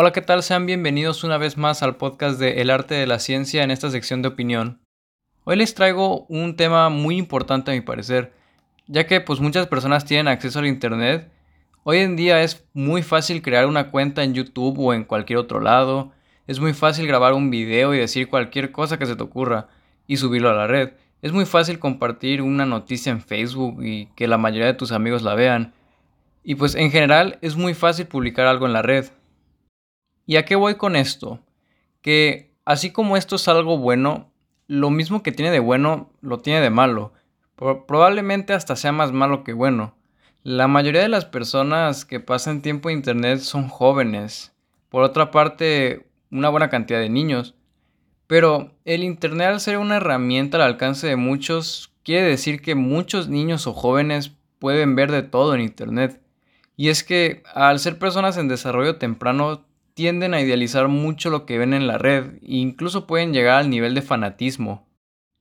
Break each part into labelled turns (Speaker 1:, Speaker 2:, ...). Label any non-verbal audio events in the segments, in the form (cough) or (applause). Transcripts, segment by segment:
Speaker 1: Hola, ¿qué tal? Sean bienvenidos una vez más al podcast de El arte de la ciencia en esta sección de opinión. Hoy les traigo un tema muy importante a mi parecer, ya que pues muchas personas tienen acceso al internet. Hoy en día es muy fácil crear una cuenta en YouTube o en cualquier otro lado. Es muy fácil grabar un video y decir cualquier cosa que se te ocurra y subirlo a la red. Es muy fácil compartir una noticia en Facebook y que la mayoría de tus amigos la vean. Y pues en general es muy fácil publicar algo en la red. ¿Y a qué voy con esto? Que así como esto es algo bueno, lo mismo que tiene de bueno lo tiene de malo. probablemente hasta sea más malo que bueno. La mayoría de las personas que pasan tiempo en Internet son jóvenes. Por otra parte, una buena cantidad de niños. Pero el Internet al ser una herramienta al alcance de muchos, quiere decir que muchos niños o jóvenes pueden ver de todo en Internet. Y es que al ser personas en desarrollo temprano tienden a idealizar mucho lo que ven en la red e incluso pueden llegar al nivel de fanatismo.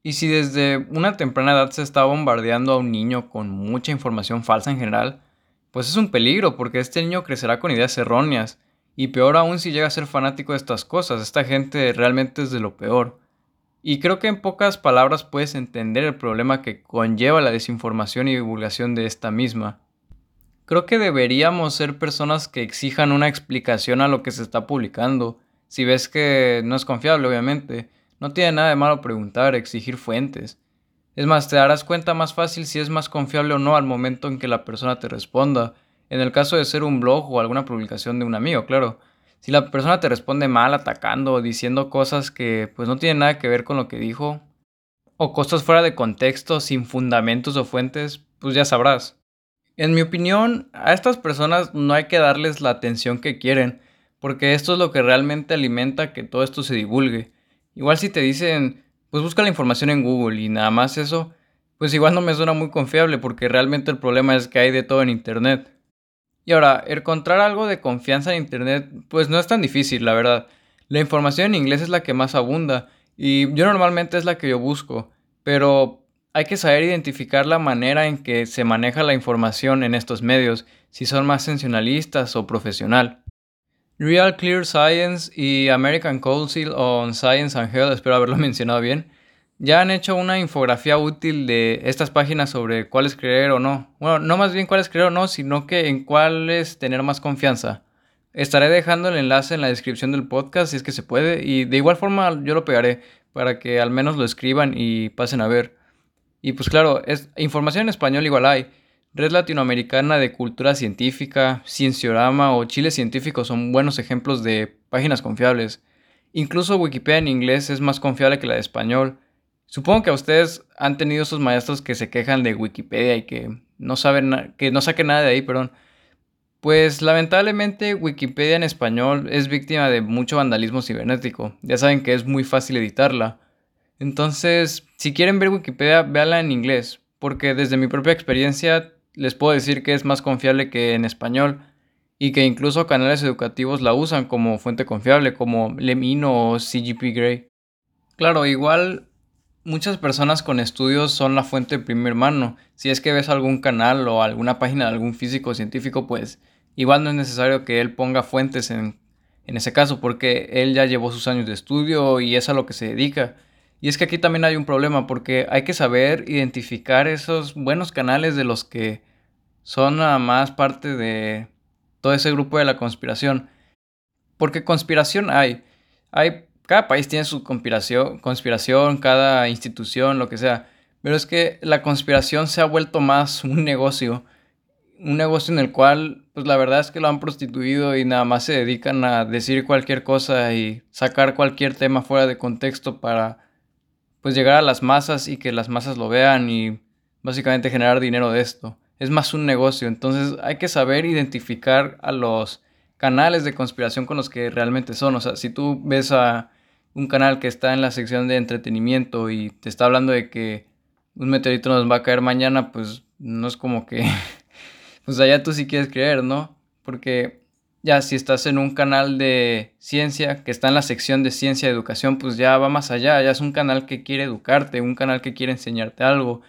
Speaker 1: Y si desde una temprana edad se está bombardeando a un niño con mucha información falsa en general, pues es un peligro porque este niño crecerá con ideas erróneas y peor aún si llega a ser fanático de estas cosas, esta gente realmente es de lo peor. Y creo que en pocas palabras puedes entender el problema que conlleva la desinformación y divulgación de esta misma. Creo que deberíamos ser personas que exijan una explicación a lo que se está publicando. Si ves que no es confiable, obviamente. No tiene nada de malo preguntar, exigir fuentes. Es más, te darás cuenta más fácil si es más confiable o no al momento en que la persona te responda. En el caso de ser un blog o alguna publicación de un amigo, claro. Si la persona te responde mal, atacando o diciendo cosas que pues no tienen nada que ver con lo que dijo, o cosas fuera de contexto, sin fundamentos o fuentes, pues ya sabrás. En mi opinión, a estas personas no hay que darles la atención que quieren, porque esto es lo que realmente alimenta que todo esto se divulgue. Igual si te dicen, pues busca la información en Google y nada más eso, pues igual no me suena muy confiable porque realmente el problema es que hay de todo en Internet. Y ahora, encontrar algo de confianza en Internet, pues no es tan difícil, la verdad. La información en inglés es la que más abunda y yo normalmente es la que yo busco, pero hay que saber identificar la manera en que se maneja la información en estos medios, si son más sensacionalistas o profesional. Real Clear Science y American Council on Science and Health, espero haberlo (laughs) mencionado bien, ya han hecho una infografía útil de estas páginas sobre cuáles creer o no. Bueno, no más bien cuáles creer o no, sino que en cuáles tener más confianza. Estaré dejando el enlace en la descripción del podcast si es que se puede y de igual forma yo lo pegaré para que al menos lo escriban y pasen a ver. Y pues claro, es, información en español igual hay. Red Latinoamericana de Cultura Científica, Cienciorama o Chile Científico son buenos ejemplos de páginas confiables. Incluso Wikipedia en inglés es más confiable que la de español. Supongo que a ustedes han tenido esos maestros que se quejan de Wikipedia y que no saben que no saquen nada de ahí, perdón. Pues lamentablemente Wikipedia en español es víctima de mucho vandalismo cibernético. Ya saben que es muy fácil editarla. Entonces, si quieren ver Wikipedia, véanla en inglés, porque desde mi propia experiencia les puedo decir que es más confiable que en español y que incluso canales educativos la usan como fuente confiable, como Lemino o CGP Grey. Claro, igual muchas personas con estudios son la fuente de primer mano. Si es que ves algún canal o alguna página de algún físico científico, pues igual no es necesario que él ponga fuentes en, en ese caso, porque él ya llevó sus años de estudio y es a lo que se dedica. Y es que aquí también hay un problema porque hay que saber identificar esos buenos canales de los que son nada más parte de todo ese grupo de la conspiración. Porque conspiración hay. Hay cada país tiene su conspiración, conspiración, cada institución, lo que sea. Pero es que la conspiración se ha vuelto más un negocio. Un negocio en el cual, pues la verdad es que lo han prostituido y nada más se dedican a decir cualquier cosa y sacar cualquier tema fuera de contexto para pues llegar a las masas y que las masas lo vean y básicamente generar dinero de esto. Es más un negocio, entonces hay que saber identificar a los canales de conspiración con los que realmente son. O sea, si tú ves a un canal que está en la sección de entretenimiento y te está hablando de que un meteorito nos va a caer mañana, pues no es como que, (laughs) pues allá tú sí quieres creer, ¿no? Porque ya si estás en un canal de ciencia que está en la sección de ciencia y educación, pues ya va más allá, ya es un canal que quiere educarte, un canal que quiere enseñarte algo.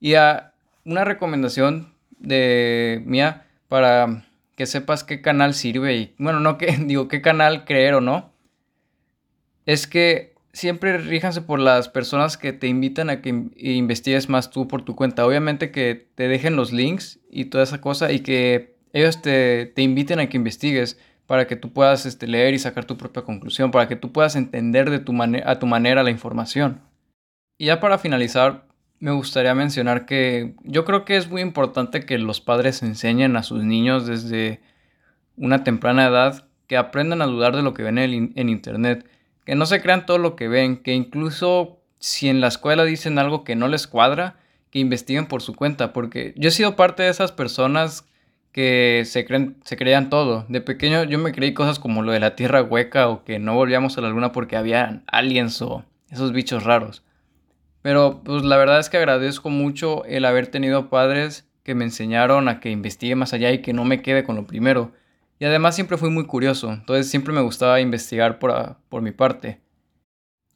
Speaker 1: Y a una recomendación de mía para que sepas qué canal sirve y, bueno, no que (laughs) digo qué canal creer o no, es que siempre ríjanse por las personas que te invitan a que investigues más tú por tu cuenta. Obviamente que te dejen los links y toda esa cosa y que ellos te, te inviten a que investigues para que tú puedas este, leer y sacar tu propia conclusión, para que tú puedas entender de tu a tu manera la información. Y ya para finalizar, me gustaría mencionar que yo creo que es muy importante que los padres enseñen a sus niños desde una temprana edad que aprendan a dudar de lo que ven en, en Internet, que no se crean todo lo que ven, que incluso si en la escuela dicen algo que no les cuadra, que investiguen por su cuenta, porque yo he sido parte de esas personas que se, creen, se creían todo. De pequeño yo me creí cosas como lo de la tierra hueca o que no volvíamos a la luna porque había aliens o esos bichos raros. Pero pues la verdad es que agradezco mucho el haber tenido padres que me enseñaron a que investigue más allá y que no me quede con lo primero. Y además siempre fui muy curioso, entonces siempre me gustaba investigar por, por mi parte.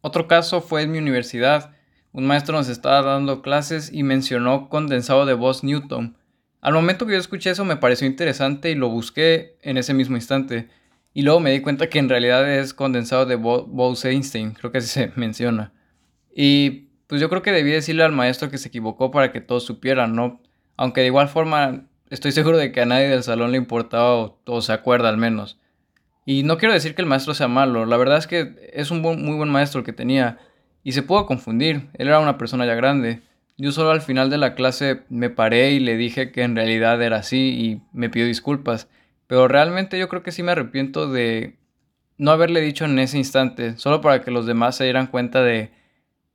Speaker 1: Otro caso fue en mi universidad. Un maestro nos estaba dando clases y mencionó condensado de voz Newton. Al momento que yo escuché eso me pareció interesante y lo busqué en ese mismo instante. Y luego me di cuenta que en realidad es condensado de Bose-Einstein, creo que así se (laughs) menciona. Y pues yo creo que debí decirle al maestro que se equivocó para que todos supieran, ¿no? Aunque de igual forma estoy seguro de que a nadie del salón le importaba o, se acuerda al menos. Y no quiero decir que el maestro sea malo, la verdad es que es un muy buen maestro que tenía y se pudo confundir, él era una persona ya grande. Yo solo al final de la clase me paré y le dije que en realidad era así y me pidió disculpas, pero realmente yo creo que sí me arrepiento de no haberle dicho en ese instante, solo para que los demás se dieran cuenta de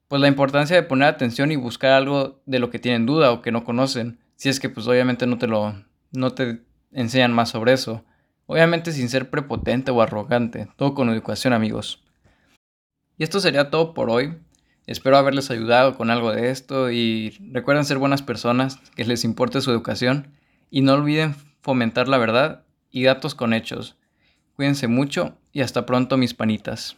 Speaker 1: pues la importancia de poner atención y buscar algo de lo que tienen duda o que no conocen, si es que pues obviamente no te lo no te enseñan más sobre eso. Obviamente sin ser prepotente o arrogante, todo con educación, amigos. Y esto sería todo por hoy. Espero haberles ayudado con algo de esto y recuerden ser buenas personas, que les importe su educación y no olviden fomentar la verdad y datos con hechos. Cuídense mucho y hasta pronto mis panitas.